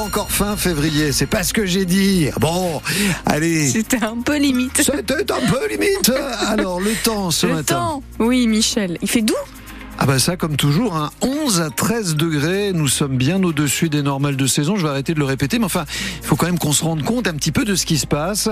pas encore fin février, c'est pas ce que j'ai dit. Bon, allez. C'était un peu limite. C'était un peu limite. Alors, le temps ce Le matin. temps. Oui, Michel. Il fait doux? Ah bah ça, comme toujours, hein, 11 à 13 degrés, nous sommes bien au-dessus des normales de saison. Je vais arrêter de le répéter, mais enfin, il faut quand même qu'on se rende compte un petit peu de ce qui se passe.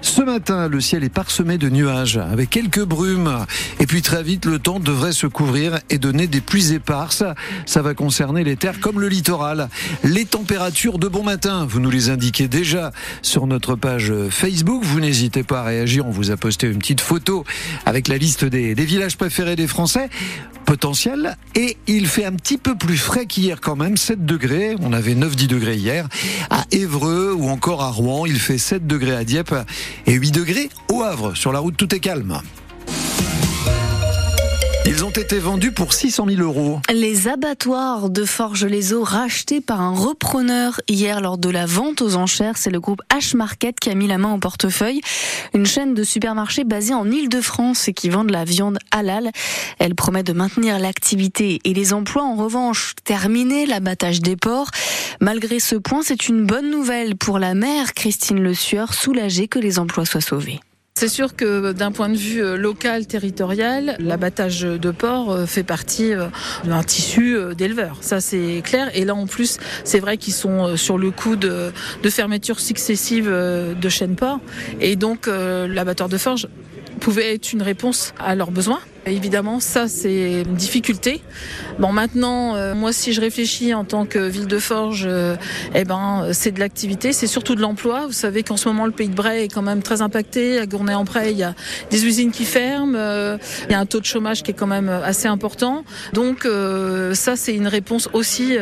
Ce matin, le ciel est parsemé de nuages, avec quelques brumes. Et puis très vite, le temps devrait se couvrir et donner des pluies éparses. Ça va concerner les terres comme le littoral. Les températures de bon matin, vous nous les indiquez déjà sur notre page Facebook. Vous n'hésitez pas à réagir. On vous a posté une petite photo avec la liste des, des villages préférés des Français potentiel et il fait un petit peu plus frais qu'hier quand même, 7 degrés, on avait 9-10 degrés hier, à Évreux ou encore à Rouen, il fait 7 degrés à Dieppe et 8 degrés au Havre, sur la route tout est calme. Ils ont été vendus pour 600 000 euros. Les abattoirs de Forges-les-Eaux rachetés par un repreneur hier lors de la vente aux enchères, c'est le groupe H-Market qui a mis la main au portefeuille. Une chaîne de supermarchés basée en Ile-de-France et qui vend de la viande halal. Elle promet de maintenir l'activité et les emplois. En revanche, terminer l'abattage des porcs. Malgré ce point, c'est une bonne nouvelle pour la mère Christine Le Sueur, soulagée que les emplois soient sauvés. C'est sûr que d'un point de vue euh, local, territorial, l'abattage de porc euh, fait partie euh, d'un tissu d'éleveurs. Ça, c'est clair. Et là, en plus, c'est vrai qu'ils sont sur le coup de, fermetures successives de chaînes porc. Et donc, l'abatteur de forge pouvait être une réponse à leurs besoins. Évidemment, ça, c'est une difficulté. Bon, maintenant, euh, moi, si je réfléchis en tant que ville de Forge, euh, eh ben, c'est de l'activité, c'est surtout de l'emploi. Vous savez qu'en ce moment, le pays de Bray est quand même très impacté. À Gournay-en-Bray, il y a des usines qui ferment. euh, il y a un taux de chômage qui est quand même assez important. Donc, ça, c'est une réponse aussi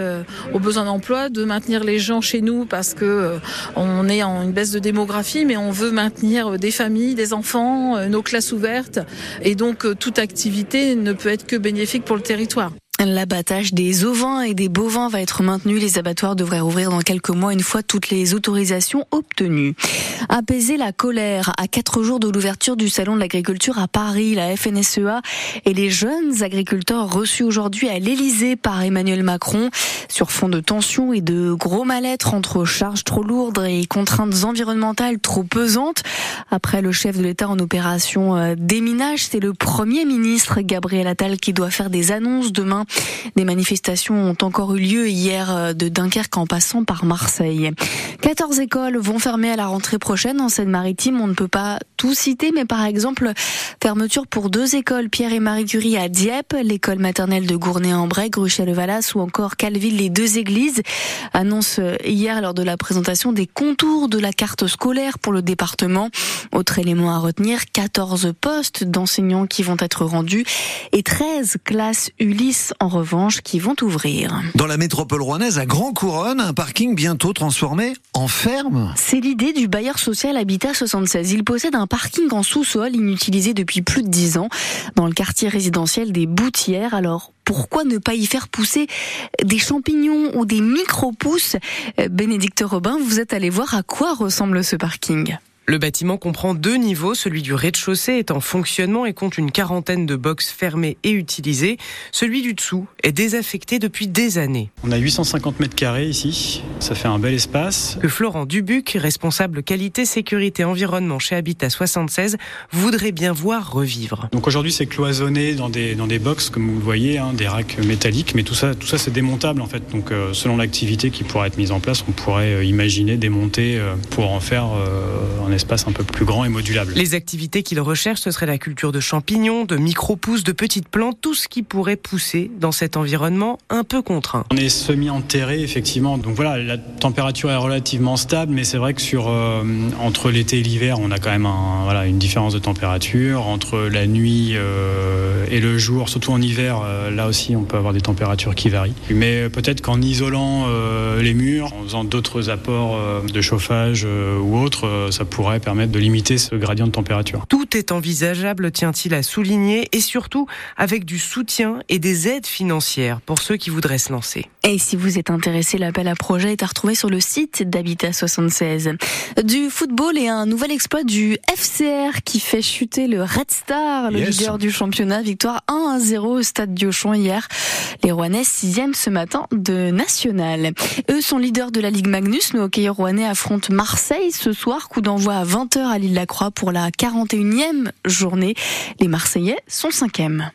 aux besoins d'emploi, de maintenir les gens chez nous parce que on est en une baisse de démographie, mais on veut maintenir des familles, des enfants, nos classes ouvertes. Et donc, euh, toute activité ne peut être que bénéfique pour le territoire. L'abattage des ovins et des bovins va être maintenu. Les abattoirs devraient rouvrir dans quelques mois une fois toutes les autorisations obtenues. Apaiser la colère à quatre jours de l'ouverture du salon de l'agriculture à Paris, la FNSEA et les jeunes agriculteurs reçus aujourd'hui à l'Elysée par Emmanuel Macron sur fond de tensions et de gros mal-être entre charges trop lourdes et contraintes environnementales trop pesantes. Après le chef de l'État en opération euh, déminage, c'est le premier ministre Gabriel Attal qui doit faire des annonces demain. Des manifestations ont encore eu lieu hier euh, de Dunkerque en passant par Marseille. 14 écoles vont fermer à la rentrée prochaine en Seine-Maritime. On ne peut pas tout citer, mais par exemple, fermeture pour deux écoles, Pierre et Marie Curie à Dieppe, l'école maternelle de Gournay-en-Bray, Gruchet-le-Valas ou encore Calville, les deux églises. Annonce euh, hier lors de la présentation des contours de la carte scolaire pour le département. Autre élément à retenir, 14 postes d'enseignants qui vont être rendus et 13 classes Ulysse en revanche qui vont ouvrir. Dans la métropole rouennaise, à Grand Couronne, un parking bientôt transformé en ferme. C'est l'idée du bailleur social Habitat 76. Il possède un parking en sous-sol inutilisé depuis plus de 10 ans dans le quartier résidentiel des Boutières. Alors, pourquoi ne pas y faire pousser des champignons ou des micro-pousses? Euh, Bénédicte Robin, vous êtes allé voir à quoi ressemble ce parking? Le bâtiment comprend deux niveaux. Celui du rez-de-chaussée est en fonctionnement et compte une quarantaine de boxes fermées et utilisées. Celui du dessous est désaffecté depuis des années. On a 850 mètres carrés ici, ça fait un bel espace. Que Florent Dubuc, responsable qualité, sécurité, environnement chez Habitat 76, voudrait bien voir revivre. Donc aujourd'hui c'est cloisonné dans des, dans des boxes comme vous le voyez, hein, des racks métalliques, mais tout ça, tout ça c'est démontable en fait. Donc euh, selon l'activité qui pourrait être mise en place, on pourrait euh, imaginer démonter euh, pour en faire un espace un peu plus grand et modulable. Les activités qu'il recherche, ce serait la culture de champignons, de micro-pousses, de petites plantes, tout ce qui pourrait pousser dans cet environnement un peu contraint. On est semi-enterré effectivement, donc voilà, la température est relativement stable, mais c'est vrai que sur euh, entre l'été et l'hiver, on a quand même un, voilà, une différence de température. Entre la nuit euh, et le jour, surtout en hiver, euh, là aussi on peut avoir des températures qui varient. Mais peut-être qu'en isolant euh, les murs, en faisant d'autres apports euh, de chauffage euh, ou autres, euh, ça pourrait pourrait permettre de limiter ce gradient de température. Tout est envisageable, tient-il à souligner, et surtout avec du soutien et des aides financières pour ceux qui voudraient se lancer. Et si vous êtes intéressé, l'appel à projet est à retrouver sur le site d'Habitat 76. Du football et un nouvel exploit du FCR qui fait chuter le Red Star, le Yes. leader du championnat. Victoire 1 à 0 au stade Diochon hier. Les Rouennais 6e ce matin de national. Eux sont leaders de la Ligue Magnus. Nos hockeyeurs rouennais affrontent Marseille ce soir. Coup d'envoi à 20h à l'île la Croix pour la 41e journée. Les Marseillais sont 5e.